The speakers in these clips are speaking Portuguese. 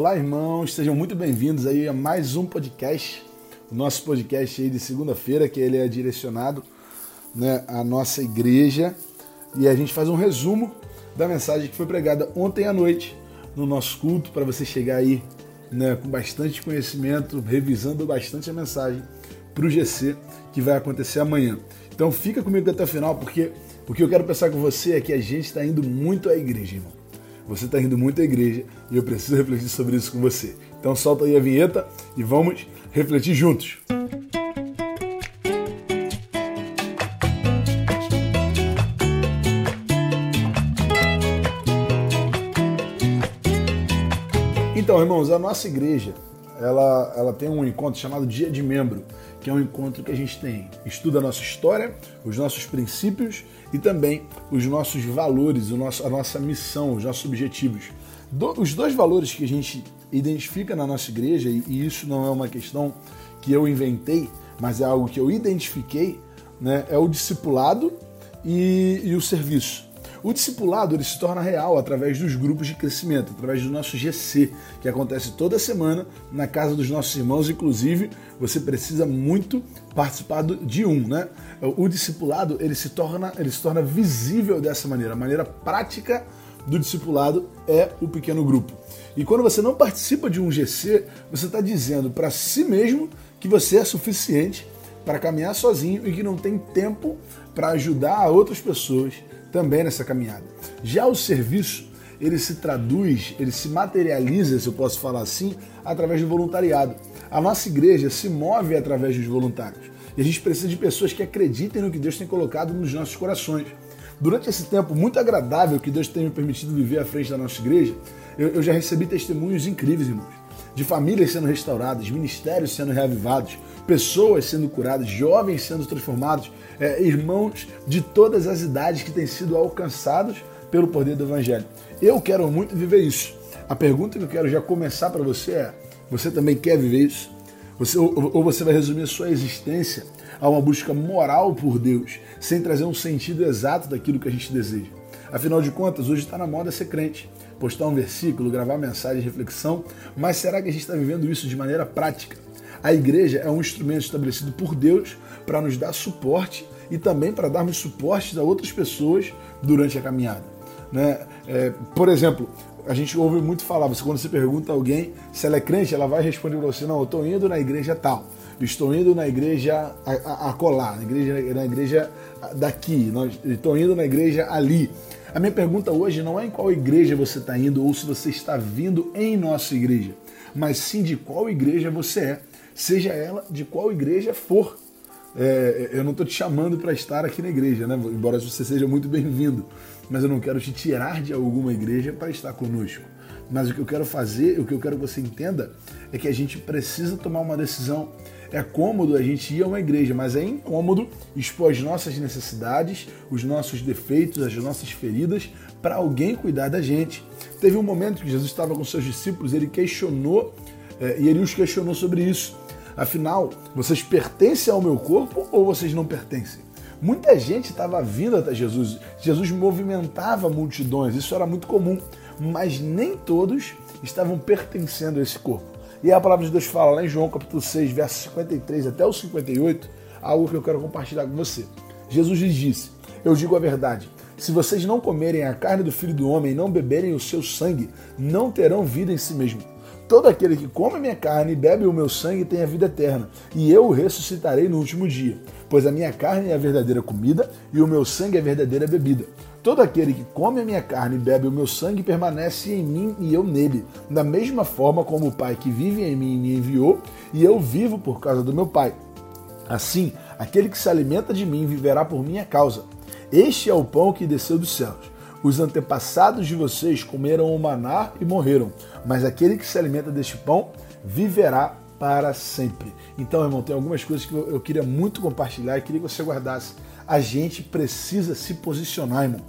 Olá, irmãos, sejam muito bem-vindos aí a mais um podcast, o nosso podcast aí de segunda-feira, que ele é direcionado né, à nossa igreja e a gente faz um resumo da mensagem que foi pregada ontem à noite no nosso culto para você chegar aí né, com bastante conhecimento, revisando bastante a mensagem para o GC que vai acontecer amanhã. Então fica comigo até o final porque o que eu quero pensar com você é que a gente está indo muito à igreja, irmão. Você está indo muito à igreja e eu preciso refletir sobre isso com você. Então solta aí a vinheta e vamos refletir juntos. Então, irmãos, a nossa igreja, ela, ela tem um encontro chamado Dia de Membro, que é um encontro que a gente tem, estuda a nossa história, os nossos princípios e também os nossos valores, o nosso, a nossa missão, os nossos objetivos. Do, os dois valores que a gente identifica na nossa igreja, e, e isso não é uma questão que eu inventei, mas é algo que eu identifiquei, né, é o discipulado e, e o serviço. O discipulado ele se torna real através dos grupos de crescimento, através do nosso GC, que acontece toda semana na casa dos nossos irmãos. Inclusive, você precisa muito participar de um, né? O discipulado ele se torna, ele se torna visível dessa maneira. A maneira prática do discipulado é o pequeno grupo. E quando você não participa de um GC, você está dizendo para si mesmo que você é suficiente para caminhar sozinho e que não tem tempo para ajudar outras pessoas também nessa caminhada. Já o serviço, ele se traduz, ele se materializa, se eu posso falar assim, através do voluntariado. A nossa igreja se move através dos voluntários. E a gente precisa de pessoas que acreditem no que Deus tem colocado nos nossos corações. Durante esse tempo muito agradável que Deus tem me permitido viver à frente da nossa igreja, eu, eu já recebi testemunhos incríveis, irmãos de famílias sendo restauradas, ministérios sendo reavivados, pessoas sendo curadas, jovens sendo transformados, é, irmãos de todas as idades que têm sido alcançados pelo poder do Evangelho. Eu quero muito viver isso. A pergunta que eu quero já começar para você é: você também quer viver isso? Você, ou, ou você vai resumir a sua existência a uma busca moral por Deus, sem trazer um sentido exato daquilo que a gente deseja? Afinal de contas, hoje está na moda ser crente postar um versículo, gravar mensagem de reflexão, mas será que a gente está vivendo isso de maneira prática? A igreja é um instrumento estabelecido por Deus para nos dar suporte e também para darmos suporte a outras pessoas durante a caminhada. Né? É, por exemplo, a gente ouve muito falar, você, quando você pergunta a alguém se ela é crente, ela vai responder para você, não, eu estou indo na igreja tal, estou indo na igreja a, a, a colar, na igreja, na igreja daqui, estou indo na igreja ali. A minha pergunta hoje não é em qual igreja você está indo ou se você está vindo em nossa igreja, mas sim de qual igreja você é, seja ela de qual igreja for. É, eu não estou te chamando para estar aqui na igreja, né? embora você seja muito bem-vindo, mas eu não quero te tirar de alguma igreja para estar conosco. Mas o que eu quero fazer, o que eu quero que você entenda, é que a gente precisa tomar uma decisão é cômodo a gente ir a uma igreja, mas é incômodo expor as nossas necessidades, os nossos defeitos, as nossas feridas para alguém cuidar da gente. Teve um momento que Jesus estava com seus discípulos, ele questionou é, e ele os questionou sobre isso. Afinal, vocês pertencem ao meu corpo ou vocês não pertencem? Muita gente estava vindo até Jesus. Jesus movimentava multidões, isso era muito comum, mas nem todos estavam pertencendo a esse corpo. E a palavra de Deus fala lá em João capítulo 6, versos 53 até o 58, algo que eu quero compartilhar com você. Jesus lhes disse: Eu digo a verdade. Se vocês não comerem a carne do filho do homem e não beberem o seu sangue, não terão vida em si mesmo. Todo aquele que come minha carne e bebe o meu sangue tem a vida eterna, e eu o ressuscitarei no último dia. Pois a minha carne é a verdadeira comida e o meu sangue é a verdadeira bebida. Todo aquele que come a minha carne e bebe o meu sangue permanece em mim e eu nele, da mesma forma como o Pai que vive em mim me enviou e eu vivo por causa do meu Pai. Assim, aquele que se alimenta de mim viverá por minha causa. Este é o pão que desceu dos céus. Os antepassados de vocês comeram o maná e morreram, mas aquele que se alimenta deste pão viverá para sempre. Então, irmão, tem algumas coisas que eu queria muito compartilhar e queria que você guardasse a gente precisa se posicionar, irmão.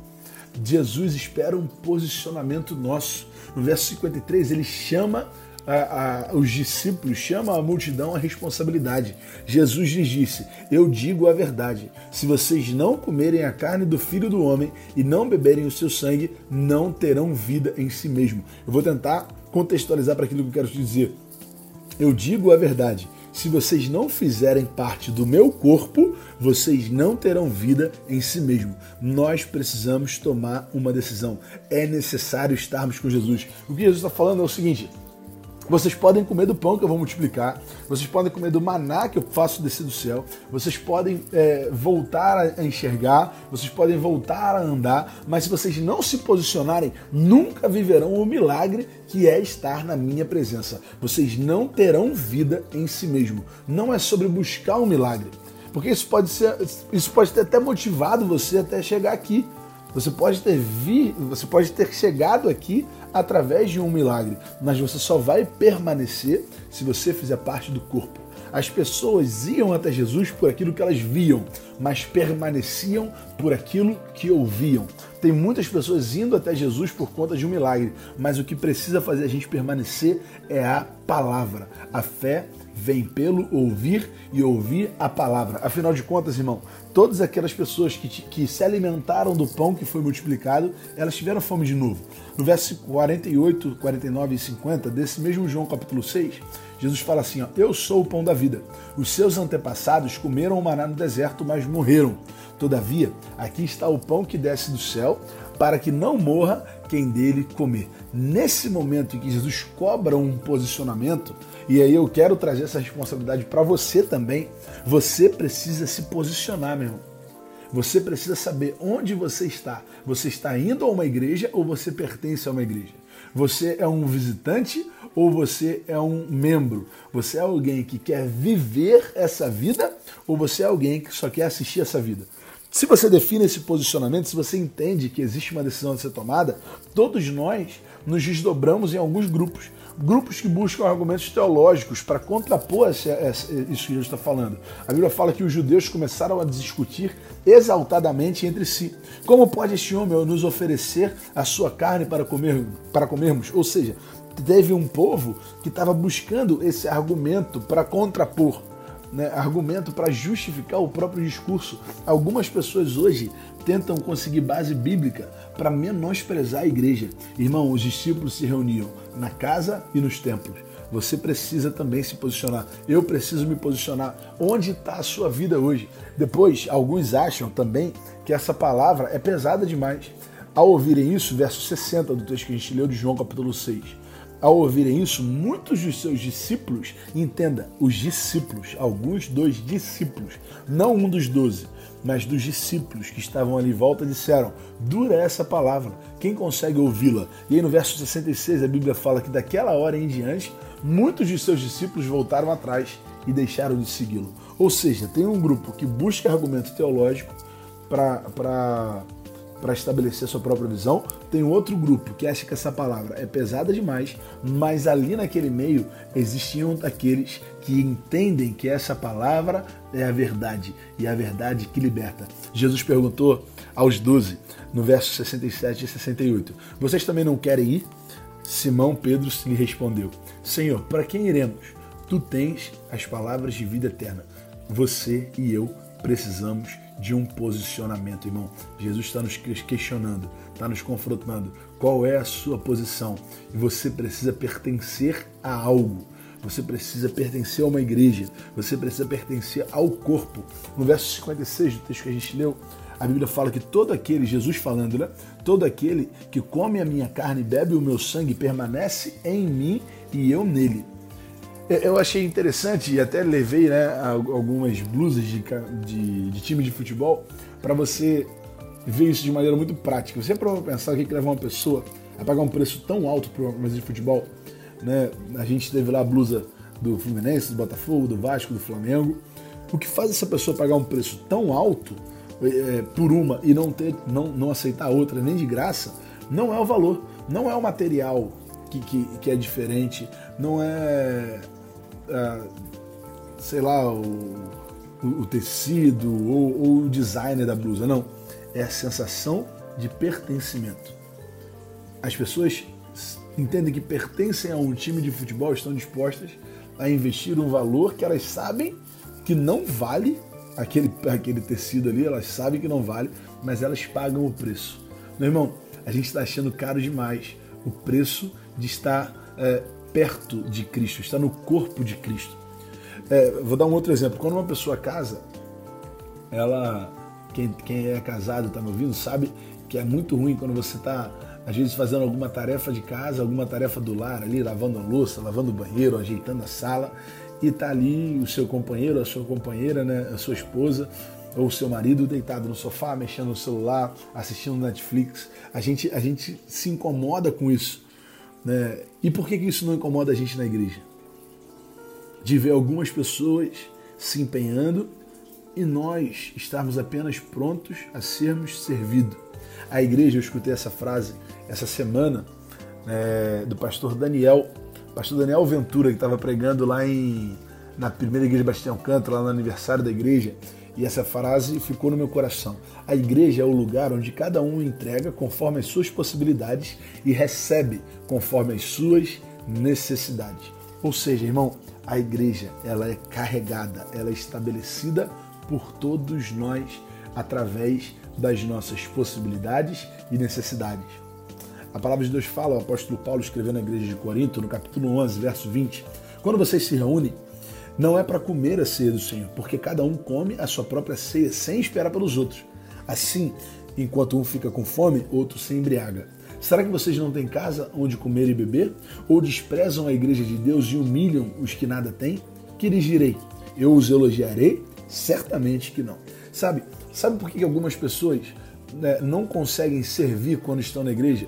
Jesus espera um posicionamento nosso. No verso 53, ele chama a, a, os discípulos, chama a multidão à responsabilidade. Jesus lhes disse: Eu digo a verdade. Se vocês não comerem a carne do filho do homem e não beberem o seu sangue, não terão vida em si mesmo. Eu vou tentar contextualizar para aquilo que eu quero te dizer. Eu digo a verdade. Se vocês não fizerem parte do meu corpo, vocês não terão vida em si mesmo. Nós precisamos tomar uma decisão. É necessário estarmos com Jesus. O que Jesus está falando é o seguinte: vocês podem comer do pão que eu vou multiplicar, vocês podem comer do maná que eu faço descer do céu, vocês podem é, voltar a enxergar, vocês podem voltar a andar, mas se vocês não se posicionarem, nunca viverão o milagre que é estar na minha presença. Vocês não terão vida em si mesmo. Não é sobre buscar um milagre. Porque isso pode ser, isso pode ter até motivado você até chegar aqui. Você pode ter vi, você pode ter chegado aqui através de um milagre, mas você só vai permanecer se você fizer parte do corpo. As pessoas iam até Jesus por aquilo que elas viam, mas permaneciam por aquilo que ouviam. Tem muitas pessoas indo até Jesus por conta de um milagre, mas o que precisa fazer a gente permanecer é a palavra. A fé vem pelo ouvir e ouvir a palavra. Afinal de contas, irmão, todas aquelas pessoas que, que se alimentaram do pão que foi multiplicado, elas tiveram fome de novo. No verso 48, 49 e 50 desse mesmo João capítulo 6, Jesus fala assim: ó, Eu sou o pão da vida. Os seus antepassados comeram o maná no deserto, mas morreram. Todavia, aqui está o pão que desce do céu, para que não morra quem dele comer. Nesse momento em que Jesus cobra um posicionamento, e aí eu quero trazer essa responsabilidade para você também, você precisa se posicionar, meu irmão. Você precisa saber onde você está. Você está indo a uma igreja ou você pertence a uma igreja? Você é um visitante ou você é um membro? Você é alguém que quer viver essa vida ou você é alguém que só quer assistir essa vida? Se você define esse posicionamento, se você entende que existe uma decisão a ser tomada, todos nós nos desdobramos em alguns grupos. Grupos que buscam argumentos teológicos para contrapor isso que Jesus está falando. A Bíblia fala que os judeus começaram a discutir exaltadamente entre si. Como pode este homem nos oferecer a sua carne para, comer, para comermos? Ou seja, teve um povo que estava buscando esse argumento para contrapor né, argumento para justificar o próprio discurso. Algumas pessoas hoje tentam conseguir base bíblica para menosprezar a igreja. Irmão, os discípulos se reuniam na casa e nos templos. Você precisa também se posicionar. Eu preciso me posicionar. Onde está a sua vida hoje? Depois, alguns acham também que essa palavra é pesada demais. Ao ouvirem isso, verso 60 do texto que a gente leu de João capítulo 6, ao ouvirem isso, muitos dos seus discípulos, entenda, os discípulos, alguns dos discípulos, não um dos doze, mas dos discípulos que estavam ali em volta, disseram: Dura essa palavra, quem consegue ouvi-la? E aí no verso 66 a Bíblia fala que daquela hora em diante, muitos de seus discípulos voltaram atrás e deixaram de segui-lo. Ou seja, tem um grupo que busca argumento teológico para para estabelecer sua própria visão. Tem outro grupo que acha que essa palavra é pesada demais, mas ali naquele meio existiam aqueles que entendem que essa palavra é a verdade e é a verdade que liberta. Jesus perguntou aos doze, no verso 67 e 68, vocês também não querem ir? Simão Pedro lhe respondeu: Senhor, para quem iremos? Tu tens as palavras de vida eterna. Você e eu precisamos de um posicionamento, irmão. Jesus está nos questionando, está nos confrontando. Qual é a sua posição? E você precisa pertencer a algo. Você precisa pertencer a uma igreja. Você precisa pertencer ao corpo. No verso 56 do texto que a gente leu, a Bíblia fala que todo aquele, Jesus falando, né? Todo aquele que come a minha carne e bebe o meu sangue permanece em mim e eu nele. Eu achei interessante e até levei né, algumas blusas de, de, de time de futebol para você ver isso de maneira muito prática. Você prova pensar o que, que leva uma pessoa a pagar um preço tão alto para uma camisa de futebol. Né? A gente teve lá a blusa do Fluminense, do Botafogo, do Vasco, do Flamengo. O que faz essa pessoa pagar um preço tão alto é, por uma e não, ter, não, não aceitar a outra nem de graça não é o valor, não é o material que, que, que é diferente, não é sei lá, o, o tecido ou, ou o designer da blusa. Não. É a sensação de pertencimento. As pessoas entendem que pertencem a um time de futebol estão dispostas a investir um valor que elas sabem que não vale aquele, aquele tecido ali, elas sabem que não vale, mas elas pagam o preço. Meu irmão, a gente está achando caro demais o preço de estar é, perto de Cristo, estar no corpo de Cristo. É, vou dar um outro exemplo. Quando uma pessoa casa, ela, quem, quem é casado está me ouvindo, sabe que é muito ruim quando você está às vezes fazendo alguma tarefa de casa, alguma tarefa do lar ali, lavando a louça, lavando o banheiro, ajeitando a sala, e tá ali o seu companheiro, a sua companheira, né, a sua esposa ou o seu marido deitado no sofá, mexendo no celular, assistindo Netflix. A gente, a gente se incomoda com isso. Né? E por que, que isso não incomoda a gente na igreja? De ver algumas pessoas se empenhando e nós estarmos apenas prontos a sermos servidos. A igreja, eu escutei essa frase essa semana é, do pastor Daniel, pastor Daniel Ventura, que estava pregando lá em, na primeira igreja Bastião Canto, lá no aniversário da igreja, e essa frase ficou no meu coração. A igreja é o lugar onde cada um entrega conforme as suas possibilidades e recebe conforme as suas necessidades. Ou seja, irmão, a igreja ela é carregada, ela é estabelecida por todos nós através das nossas possibilidades e necessidades. A palavra de Deus fala, o apóstolo Paulo escreveu na igreja de Corinto, no capítulo 11, verso 20: Quando vocês se reúnem, não é para comer a ceia do Senhor, porque cada um come a sua própria ceia sem esperar pelos outros. Assim, enquanto um fica com fome, outro se embriaga. Será que vocês não têm casa onde comer e beber? Ou desprezam a igreja de Deus e humilham os que nada têm? Que lhes direi? Eu os elogiarei? Certamente que não. Sabe, sabe por que algumas pessoas né, não conseguem servir quando estão na igreja?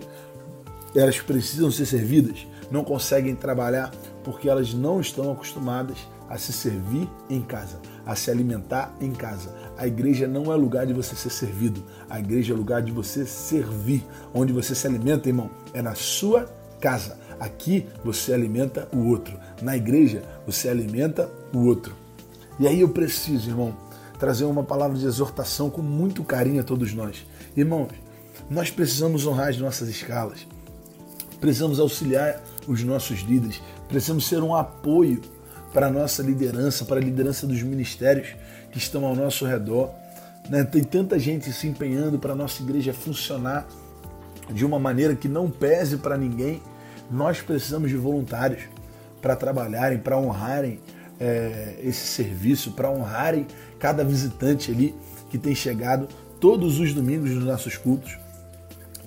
elas precisam ser servidas, não conseguem trabalhar porque elas não estão acostumadas a se servir em casa, a se alimentar em casa. A igreja não é lugar de você ser servido, a igreja é lugar de você servir. Onde você se alimenta, irmão, é na sua casa. Aqui você alimenta o outro. Na igreja você alimenta o outro. E aí eu preciso, irmão, trazer uma palavra de exortação com muito carinho a todos nós. Irmãos, nós precisamos honrar as nossas escalas precisamos auxiliar os nossos líderes, precisamos ser um apoio para a nossa liderança, para a liderança dos ministérios que estão ao nosso redor. Né? Tem tanta gente se empenhando para a nossa igreja funcionar de uma maneira que não pese para ninguém. Nós precisamos de voluntários para trabalharem, para honrarem é, esse serviço, para honrarem cada visitante ali que tem chegado todos os domingos nos nossos cultos.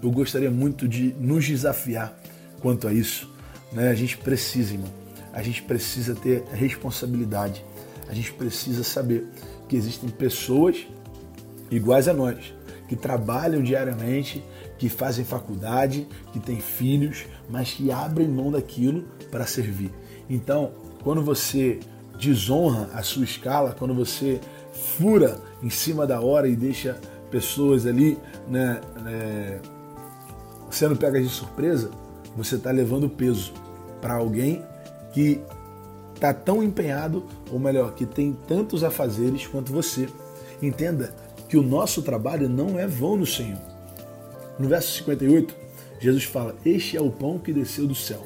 Eu gostaria muito de nos desafiar quanto a isso. Né? A gente precisa, irmão. A gente precisa ter responsabilidade. A gente precisa saber que existem pessoas iguais a nós, que trabalham diariamente, que fazem faculdade, que têm filhos, mas que abrem mão daquilo para servir. Então, quando você desonra a sua escala, quando você fura em cima da hora e deixa pessoas ali né, né, sendo pegas de surpresa, você está levando peso para alguém que está tão empenhado, ou melhor, que tem tantos afazeres quanto você. Entenda que o nosso trabalho não é vão no Senhor. No verso 58, Jesus fala: Este é o pão que desceu do céu.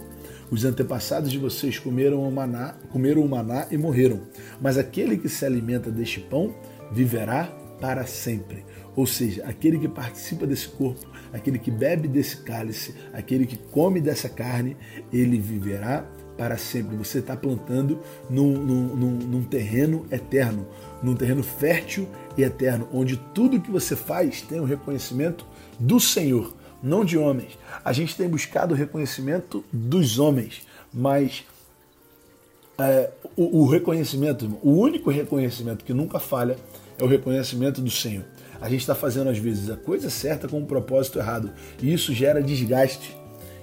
Os antepassados de vocês comeram o maná, comeram o maná e morreram. Mas aquele que se alimenta deste pão viverá para sempre. Ou seja, aquele que participa desse corpo aquele que bebe desse cálice, aquele que come dessa carne, ele viverá para sempre. Você está plantando num, num, num, num, terreno eterno, num terreno fértil e eterno, onde tudo que você faz tem o um reconhecimento do Senhor, não de homens. A gente tem buscado o reconhecimento dos homens, mas é, o, o reconhecimento, o único reconhecimento que nunca falha é o reconhecimento do Senhor. A gente está fazendo às vezes a coisa certa com o propósito errado. E isso gera desgaste.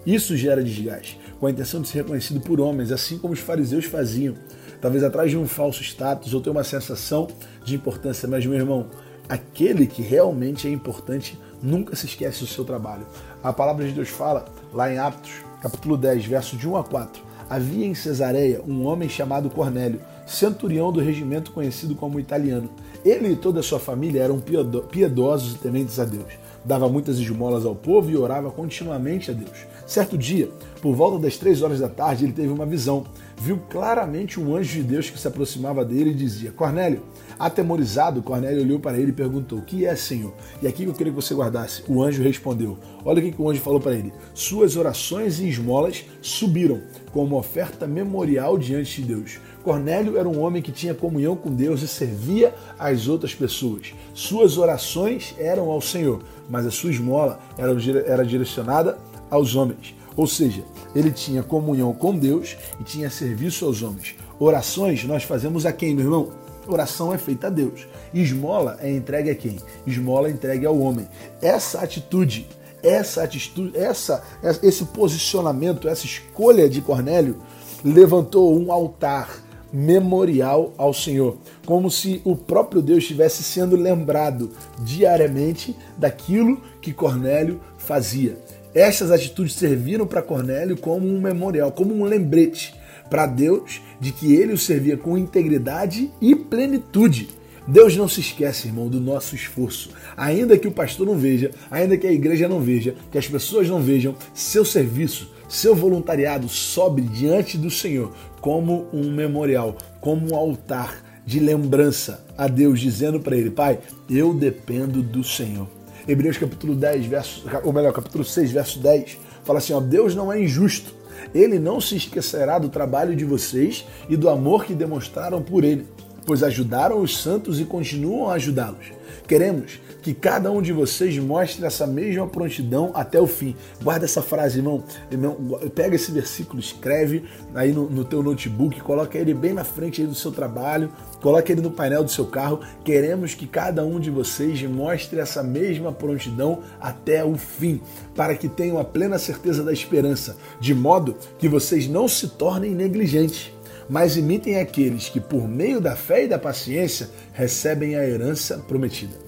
Isso gera desgaste. Com a intenção de ser reconhecido por homens, assim como os fariseus faziam. Talvez atrás de um falso status ou ter uma sensação de importância. Mas, meu irmão, aquele que realmente é importante nunca se esquece do seu trabalho. A palavra de Deus fala lá em Atos, capítulo 10, verso de 1 a 4. Havia em Cesareia um homem chamado Cornélio, centurião do regimento conhecido como italiano. Ele e toda a sua família eram piedosos e tementes a Deus. Dava muitas esmolas ao povo e orava continuamente a Deus. Certo dia, por volta das três horas da tarde, ele teve uma visão. Viu claramente um anjo de Deus que se aproximava dele e dizia: Cornélio. Atemorizado, Cornélio olhou para ele e perguntou: que é, Senhor? E aqui que eu queria que você guardasse. O anjo respondeu: Olha o que o anjo falou para ele: Suas orações e esmolas subiram como oferta memorial diante de Deus. Cornélio era um homem que tinha comunhão com Deus e servia às outras pessoas. Suas orações eram ao Senhor, mas a sua esmola era direcionada aos homens. Ou seja, ele tinha comunhão com Deus e tinha serviço aos homens. Orações nós fazemos a quem, meu irmão? Oração é feita a Deus. Esmola é entregue a quem? Esmola é entregue ao homem. Essa atitude, essa atitude, essa, esse posicionamento, essa escolha de Cornélio levantou um altar memorial ao Senhor, como se o próprio Deus estivesse sendo lembrado diariamente daquilo que Cornélio fazia. Estas atitudes serviram para Cornélio como um memorial, como um lembrete para Deus de que ele o servia com integridade e plenitude. Deus não se esquece, irmão, do nosso esforço. Ainda que o pastor não veja, ainda que a igreja não veja, que as pessoas não vejam, seu serviço, seu voluntariado sobe diante do Senhor como um memorial, como um altar de lembrança a Deus, dizendo para ele: Pai, eu dependo do Senhor. Hebreus capítulo 10, verso, ou melhor, capítulo 6, verso 10, fala assim, ó, Deus não é injusto. Ele não se esquecerá do trabalho de vocês e do amor que demonstraram por ele, pois ajudaram os santos e continuam a ajudá-los. Queremos que cada um de vocês mostre essa mesma prontidão até o fim. Guarda essa frase, irmão. irmão pega esse versículo, escreve aí no, no teu notebook, coloca ele bem na frente do seu trabalho, coloca ele no painel do seu carro. Queremos que cada um de vocês mostre essa mesma prontidão até o fim, para que tenham a plena certeza da esperança, de modo que vocês não se tornem negligentes mas imitem aqueles que, por meio da fé e da paciência, recebem a herança prometida.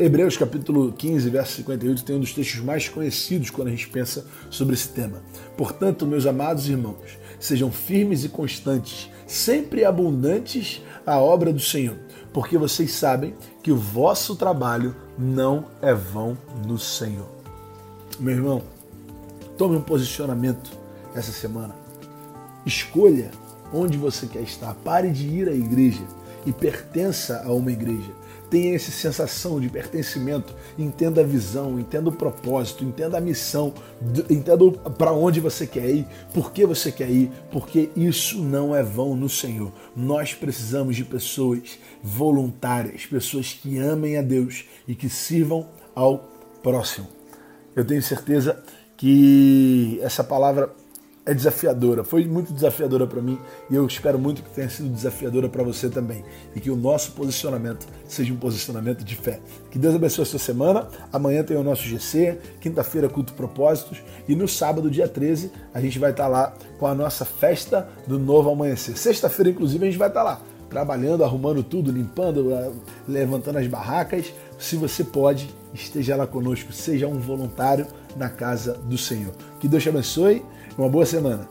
Hebreus capítulo 15, verso 58 tem um dos textos mais conhecidos quando a gente pensa sobre esse tema. Portanto, meus amados irmãos, sejam firmes e constantes, sempre abundantes à obra do Senhor, porque vocês sabem que o vosso trabalho não é vão no Senhor. Meu irmão, tome um posicionamento essa semana. Escolha onde você quer estar. Pare de ir à igreja e pertença a uma igreja. Tenha essa sensação de pertencimento, entenda a visão, entenda o propósito, entenda a missão, entenda para onde você quer ir, por que você quer ir, porque isso não é vão no Senhor. Nós precisamos de pessoas voluntárias, pessoas que amem a Deus e que sirvam ao próximo. Eu tenho certeza que essa palavra é desafiadora, foi muito desafiadora para mim e eu espero muito que tenha sido desafiadora para você também e que o nosso posicionamento seja um posicionamento de fé. Que Deus abençoe a sua semana. Amanhã tem o nosso GC, quinta-feira culto propósitos e no sábado, dia 13, a gente vai estar tá lá com a nossa festa do novo amanhecer. Sexta-feira, inclusive, a gente vai estar tá lá trabalhando, arrumando tudo, limpando, levantando as barracas. Se você pode, esteja lá conosco, seja um voluntário na casa do Senhor. Que Deus te abençoe uma boa semana.